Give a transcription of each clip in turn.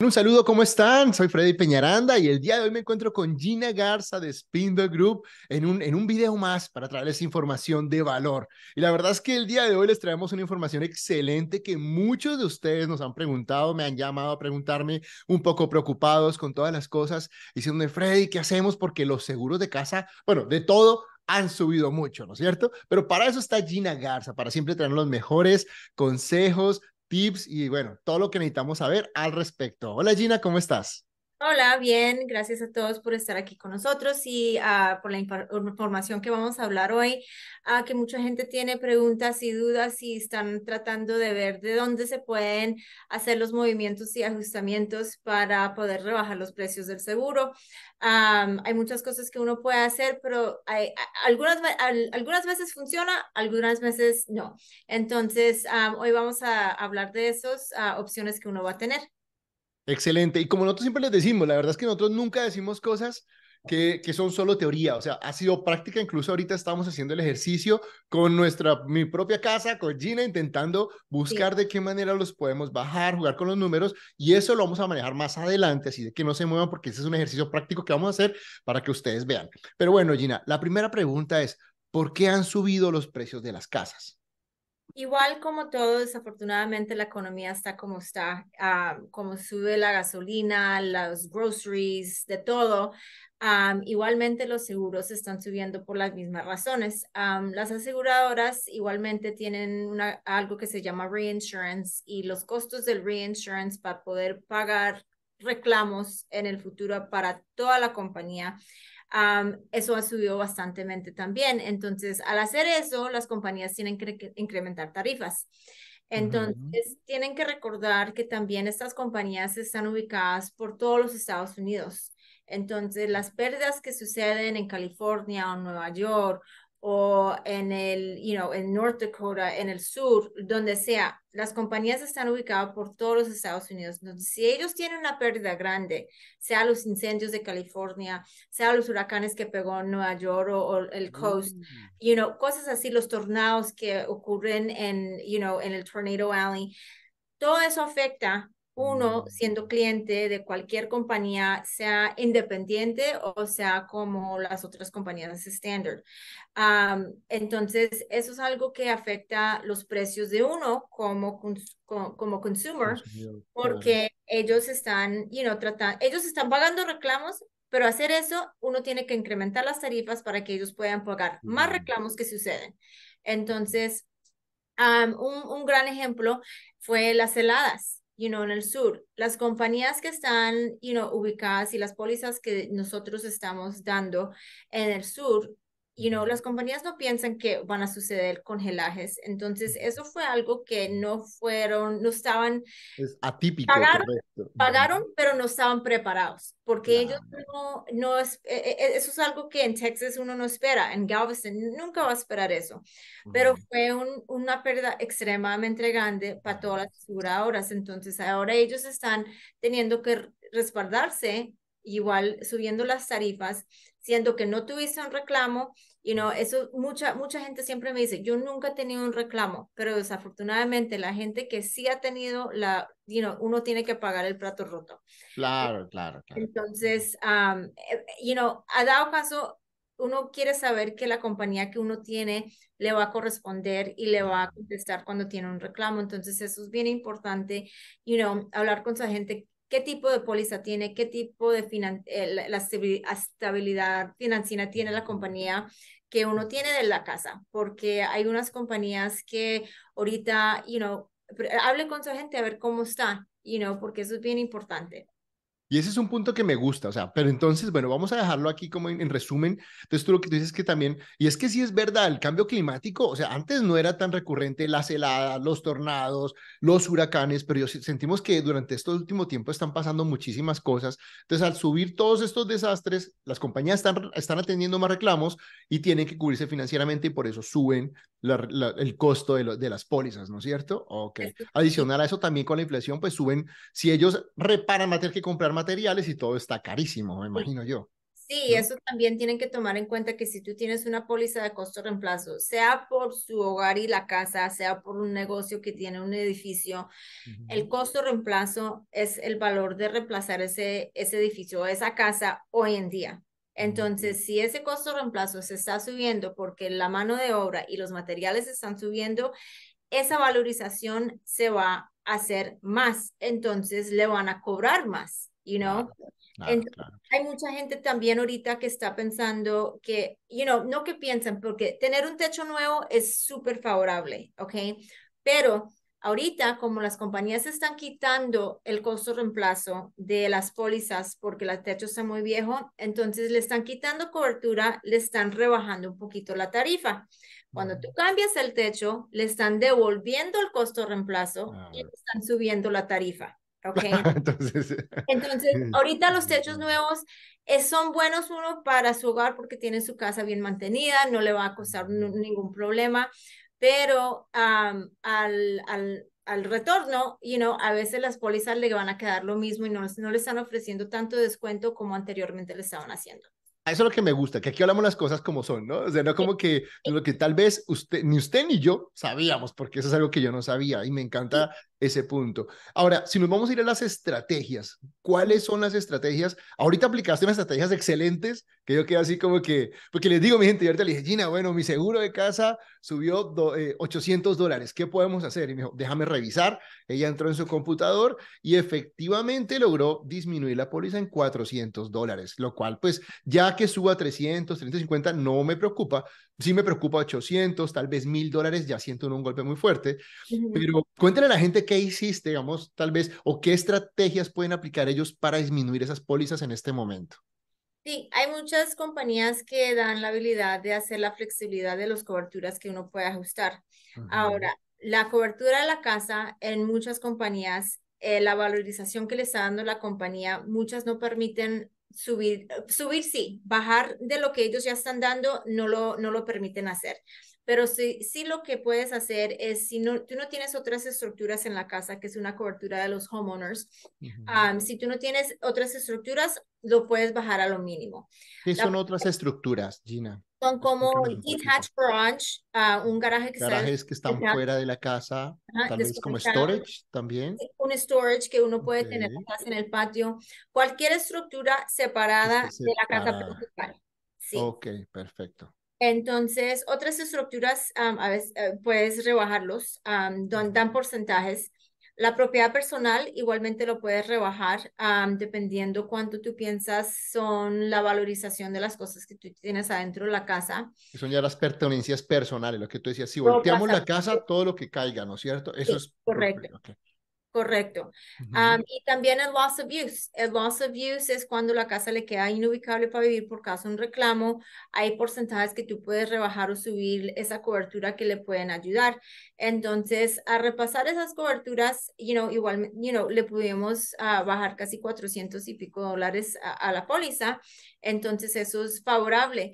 Un saludo, ¿cómo están? Soy Freddy Peñaranda y el día de hoy me encuentro con Gina Garza de Spindle Group en un, en un video más para traerles información de valor. Y la verdad es que el día de hoy les traemos una información excelente que muchos de ustedes nos han preguntado, me han llamado a preguntarme un poco preocupados con todas las cosas, diciendo, Freddy, ¿qué hacemos? Porque los seguros de casa, bueno, de todo, han subido mucho, ¿no es cierto? Pero para eso está Gina Garza, para siempre tener los mejores consejos, tips y bueno, todo lo que necesitamos saber al respecto. Hola Gina, ¿cómo estás? Hola, bien, gracias a todos por estar aquí con nosotros y uh, por la información que vamos a hablar hoy, uh, que mucha gente tiene preguntas y dudas y están tratando de ver de dónde se pueden hacer los movimientos y ajustamientos para poder rebajar los precios del seguro. Hay muchas cosas que uno puede hacer, pero algunas, algunas veces funciona, algunas veces no. Entonces, hoy vamos a hablar de esas uh, opciones que uno va a tener. Excelente. Y como nosotros siempre les decimos, la verdad es que nosotros nunca decimos cosas que, que, son solo teoría, o sea, ha sido práctica, incluso ahorita estamos haciendo el ejercicio con nuestra, mi propia casa, con Gina, intentando buscar de qué manera los podemos bajar, jugar con los números, y eso lo vamos a manejar más adelante, así de que no se muevan, porque ese es un ejercicio práctico que vamos a hacer para que ustedes vean. Pero bueno, Gina, la primera pregunta es, ¿por qué han subido los precios de las casas? Igual como todo, desafortunadamente la economía está como está, uh, como sube la gasolina, los groceries, de todo. Um, igualmente los seguros están subiendo por las mismas razones. Um, las aseguradoras igualmente tienen una, algo que se llama reinsurance y los costos del reinsurance para poder pagar reclamos en el futuro para toda la compañía eso ha subido bastante también. Entonces, al hacer eso, las compañías tienen que incrementar tarifas. Entonces, tienen que recordar que también estas compañías están ubicadas por todos los Estados Unidos. Entonces, las pérdidas que suceden en California o Nueva York o en el, you know, en North Dakota, en el sur, donde sea, las compañías están ubicadas por todos los Estados Unidos. Entonces, si ellos tienen una pérdida grande, sea los incendios de California, sea los huracanes que pegó en Nueva York o, el coast, mm. you know, cosas así, los tornados que ocurren en, you know, en el Tornado Alley, todo eso afecta uno siendo cliente de cualquier compañía, sea independiente o sea como las otras compañías standard. entonces, eso es algo que afecta los precios de uno como, como, consumer, porque ellos están, you know, tratando, ellos están pagando reclamos, pero hacer eso, uno tiene que incrementar las tarifas para que ellos puedan pagar más reclamos que suceden. Entonces, un, un gran ejemplo fue las heladas you know, en el sur. Las compañías que están, you know, ubicadas y las pólizas que nosotros estamos dando en el sur, you know, las compañías no piensan que van a suceder congelajes. Entonces, eso fue algo que no fueron, no estaban... Es atípico. Pagaron, pagaron pero no estaban preparados, porque ellos no, no es, e, e, e, eso es algo que en Texas uno no espera, en Galveston nunca va a esperar eso, pero fue un, una pérdida extremadamente grande para todas las aseguradoras. Entonces, ahora ellos están teniendo que respaldarse igual subiendo las tarifas, siendo que no tuviste un reclamo, you know, eso mucha, mucha gente siempre me dice, yo nunca he tenido un reclamo, pero desafortunadamente la gente que sí ha tenido, la, you know, uno tiene que pagar el plato roto. Claro, claro, claro. Entonces, um, you know, ha dado caso, uno quiere saber que la compañía que uno tiene le va a corresponder y le va a contestar cuando tiene un reclamo. Entonces, eso es bien importante, you know, hablar con su gente qué tipo de póliza tiene, qué tipo de eh, la, estabilidad financiera tiene la compañía que uno tiene de la casa, porque hay unas compañías que ahorita, you know, hable con su gente a ver cómo está, you know, porque eso es bien importante. Y ese es un punto que me gusta, o sea, pero entonces, bueno, vamos a dejarlo aquí como en, resumen. Entonces, tú lo que tú dices que también, y es que sí es verdad, el cambio climático, o sea, antes no era tan recurrente las heladas, los tornados, los huracanes, pero sentimos que durante este último tiempo están pasando muchísimas cosas. Entonces, al subir todos estos desastres, las compañías están, están atendiendo más reclamos y tienen que cubrirse financieramente y por eso suben el costo de, de las pólizas, ¿no es cierto? Ok. Adicional a eso, también con la inflación, pues suben, si ellos reparan material que comprar materiales y todo está carísimo, me imagino yo. Sí, eso también tienen que tomar en cuenta que si tú tienes una póliza de costo reemplazo, sea por su hogar y la casa, sea por un negocio que tiene un edificio, el costo reemplazo es el valor de reemplazar ese, ese edificio o esa casa hoy en día. Entonces, si ese costo reemplazo se está subiendo porque la mano de obra y los materiales están subiendo, esa valorización se va a hacer más. Entonces, le van a cobrar más, you know? Hay mucha gente también ahorita que está pensando que, you know, no que piensan, porque tener un techo nuevo es súper favorable, ¿ok? Pero ahorita, como las compañías están quitando el costo reemplazo de las pólizas porque el techo está muy viejo, entonces le están quitando cobertura, le están rebajando un poquito la tarifa. Cuando tú cambias el techo, le están devolviendo el costo reemplazo y le están subiendo la tarifa. Okay. Entonces, Entonces, ahorita los techos nuevos eh, son buenos uno para su hogar porque tiene su casa bien mantenida, no le va a costar ningún problema, pero al, al, al retorno, you know, a veces las pólizas le van a quedar lo mismo y no, no le están ofreciendo tanto descuento como anteriormente le estaban haciendo. Eso es lo que me gusta, que aquí hablamos las cosas como son, ¿no? O sea, no como que lo que tal vez usted, ni usted ni yo sabíamos, porque eso es algo que yo no sabía y me encanta ese punto. Ahora, si nos vamos a ir a las estrategias, ¿cuáles son las estrategias? Ahorita aplicaste unas estrategias excelentes que yo quedé así como que, porque les digo, mi gente, y ahorita le dije, Gina, bueno, mi seguro de casa subió 800 eh, dólares, ¿qué podemos hacer? Y me dijo, déjame revisar. Ella entró en su computador y efectivamente logró disminuir la póliza en 400 dólares, lo cual pues ya que suba a 300, 350 no me preocupa, sí me preocupa 800, tal vez 1000 dólares, ya siento un golpe muy fuerte, pero cuéntale a la gente qué hiciste, digamos, tal vez, o qué estrategias pueden aplicar ellos para disminuir esas pólizas en este momento. Sí, hay muchas compañías que dan la habilidad de hacer la flexibilidad de las coberturas que uno puede ajustar. Ahora, la cobertura de la casa en muchas compañías, eh, la valorización que le está dando la compañía, muchas no permiten subir, subir sí, bajar de lo que ellos ya están dando, no lo, no lo permiten hacer. Pero sí, sí lo que puedes hacer es, si no, tú no tienes otras estructuras en la casa, que es una cobertura de los homeowners, si tú no tienes otras estructuras, lo puedes bajar a lo mínimo. ¿Qué son otras estructuras, Gina? Son como detached garage, uh, un garaje que Garajes que están fuera de la casa, tal vez como storage también. Un storage que uno puede tener en el patio. Cualquier estructura separada de la casa principal. Sí. Ok, perfecto. Entonces, otras estructuras, a veces eh, puedes rebajarlos, dan porcentajes. La propiedad personal igualmente lo puedes rebajar dependiendo cuánto tú piensas son la valorización de las cosas que tú tienes adentro de la casa. Son ya las pertenencias personales, lo que tú decías. Si volteamos la casa, todo lo que caiga, ¿no es cierto? Eso es correcto. Correcto. y también el loss of use. El loss of use es cuando la casa le queda inubicable para vivir por causa de un reclamo. Hay porcentajes que tú puedes rebajar o subir esa cobertura que le pueden ayudar. Entonces, a repasar esas coberturas, you know, igual, you know, le pudimos uh, bajar casi 400 y pico dólares a, la póliza. Entonces, eso es favorable.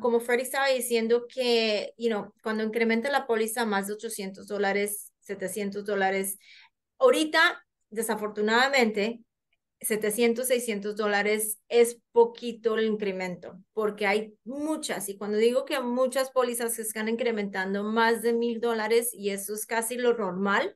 como Freddy estaba diciendo que, you know, cuando incrementa la póliza más de 800 dólares, 700 dólares, Ahorita, desafortunadamente, 700, 600 dólares es poquito el incremento, porque hay muchas, y cuando digo que muchas pólizas se están incrementando más de mil dólares, y eso es casi lo normal,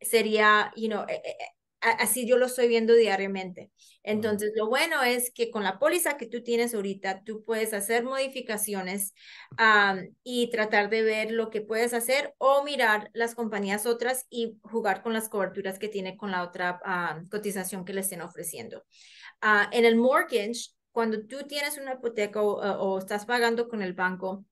sería, you know, eh, eh, así yo lo estoy viendo diariamente. Entonces, lo bueno es que con la póliza que tú tienes ahorita, tú puedes hacer modificaciones y tratar de ver lo que puedes hacer o mirar las compañías otras y jugar con las coberturas que tiene con la otra cotización que le estén ofreciendo. Ah, en el mortgage, cuando tú tienes una hipoteca o estás pagando con el banco,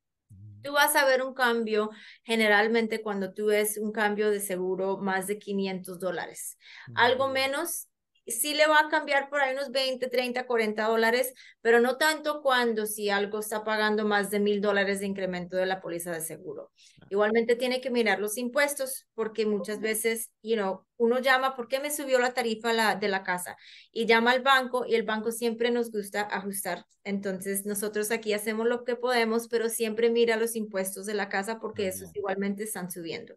Tú vas a ver un cambio generalmente cuando tú ves un cambio de seguro más de 500 dólares. Algo menos sí le va a cambiar por ahí unos 20, 30, 40 dólares, pero no tanto cuando si algo está pagando más de mil dólares de incremento de la póliza de seguro. Igualmente tiene que mirar los impuestos porque muchas veces, you know, uno llama, ¿por qué me subió la tarifa la, de la casa? Y llama al banco y el banco siempre nos gusta ajustar. Entonces nosotros aquí hacemos lo que podemos, pero siempre mira los impuestos de la casa porque esos igualmente están subiendo.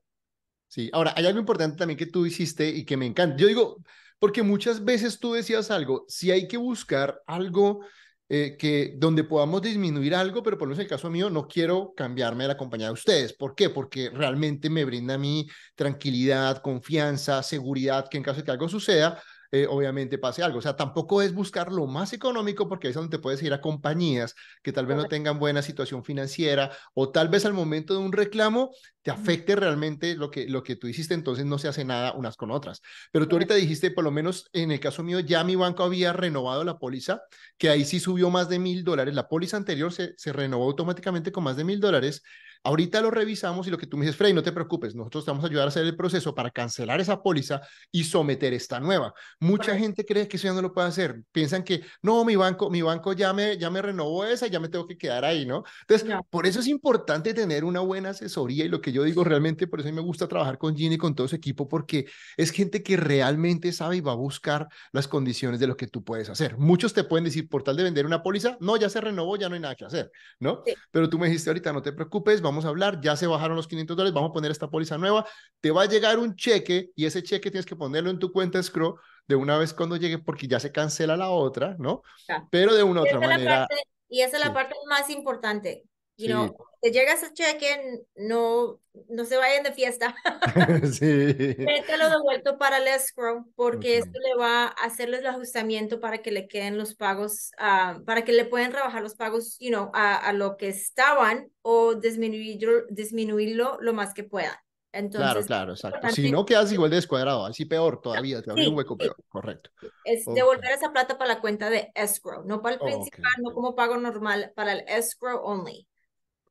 Sí, ahora hay algo importante también que tú hiciste y que me encanta. Yo digo, porque muchas veces tú decías algo, si hay que buscar algo eh, que donde podamos disminuir algo, pero por lo menos en el caso mío no quiero cambiarme de la compañía de ustedes. ¿Por qué? Porque realmente me brinda a mí tranquilidad, confianza, seguridad que en caso de que algo suceda, eh, obviamente pase algo. O sea, tampoco es buscar lo más económico porque es donde te puedes ir a compañías que tal vez no tengan buena situación financiera o tal vez al momento de un reclamo te afecte realmente lo que, lo que tú hiciste, entonces no se hace nada unas con otras. Pero tú ahorita dijiste, por lo menos en el caso mío, ya mi banco había renovado la póliza, que ahí sí subió más de mil dólares. La póliza anterior se, se renovó automáticamente con más de mil dólares Ahorita lo revisamos y lo que tú me dices, Frey, no te preocupes, nosotros te vamos a ayudar a hacer el proceso para cancelar esa póliza y someter esta nueva. Mucha gente cree que eso ya no lo puede hacer. Piensan que, no, mi banco, mi banco ya me, ya me renovó esa, ya me tengo que quedar ahí, ¿no? Entonces, por eso es importante tener una buena asesoría y lo que yo digo realmente, por eso a mí me gusta trabajar con Gini y con todo su equipo, porque es gente que realmente sabe y va a buscar las condiciones de lo que tú puedes hacer. Muchos te pueden decir, por tal de vender una póliza, no, ya se renovó, ya no hay nada que hacer, ¿no? Pero tú me dijiste ahorita, no te preocupes, vamos a hablar, ya se bajaron los 500 dólares, vamos a poner esta póliza nueva, te va a llegar un cheque y ese cheque tienes que ponerlo en tu cuenta escrow de una vez cuando llegue porque ya se cancela la otra, ¿no? Pero de una u otra manera. y esa es la parte más importante. You know, te llega ese cheque, no, no se vayan de fiesta. sí. Mételo de vuelto para el escrow, porque esto le va a hacerles el ajustamiento para que le queden los pagos, uh, para que le pueden rebajar los pagos, you know, a, a lo que estaban o disminuirlo, disminuirlo lo más que puedan. Entonces, claro, claro, exacto. Si no quedas igual de descuadrado, así peor todavía, te abre un hueco peor, correcto. Es devolver esa plata para la cuenta de escrow, no para el principal, no como pago normal, para el escrow only.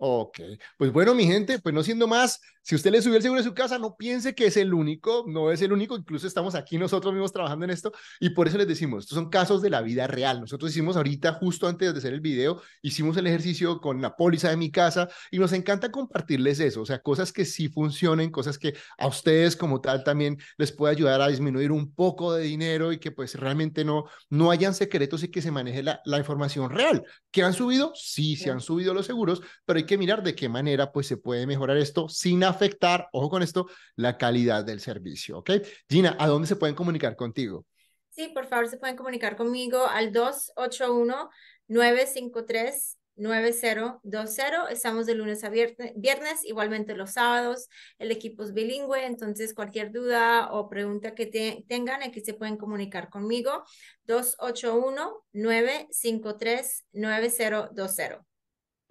Ok, pues bueno, mi gente, pues no siendo más, si usted le subió el seguro de su casa, no piense que es el único, no es el único, incluso estamos aquí nosotros mismos trabajando en esto y por eso les decimos, estos son casos de la vida real. Nosotros hicimos ahorita, justo antes de hacer el video, hicimos el ejercicio con la póliza de mi casa y nos encanta compartirles eso, o sea, cosas que sí funcionen, cosas que a ustedes como tal también les puede ayudar a disminuir un poco de dinero y que pues realmente no, no hayan secretos y que se maneje la, la información real. ¿Que han subido? Sí, sí han subido los seguros, pero hay que mirar de qué manera pues se puede mejorar esto sin afectar, ojo con esto, la calidad del servicio, ¿ok? Gina, ¿a dónde se pueden comunicar contigo? Sí, por favor, se pueden comunicar conmigo al 281 953 9020. Estamos de lunes a viernes, igualmente los sábados. El equipo es bilingüe, entonces cualquier duda o pregunta que tengan, aquí se pueden comunicar conmigo. 281-953-9020.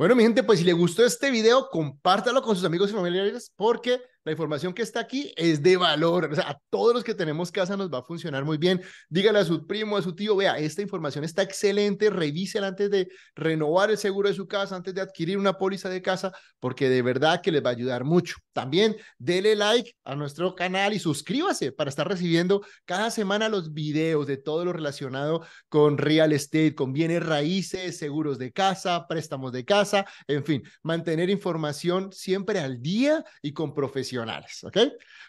Bueno, mi gente, pues si le gustó este video, compártalo con sus amigos y familiares porque la información que está aquí es de valor. O sea, a todos los que tenemos casa nos va a funcionar muy bien. Dígale a su primo, a su tío, vea, esta información está excelente, revísela antes de renovar el seguro de su casa, antes de adquirir una póliza de casa, porque de verdad que les va a ayudar mucho. También dele like a nuestro canal y suscríbase para estar recibiendo cada semana los videos de todo lo relacionado con real estate, con bienes raíces, seguros de casa, préstamos de casa, en fin, mantener información siempre al día y con profesionalidad ¿ok?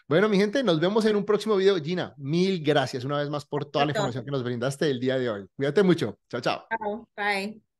Bueno, mi gente, nos vemos en un próximo video. Gina, mil gracias una vez más por toda la información que nos brindaste el día de hoy. Cuídate mucho. Chao, chao. Bye.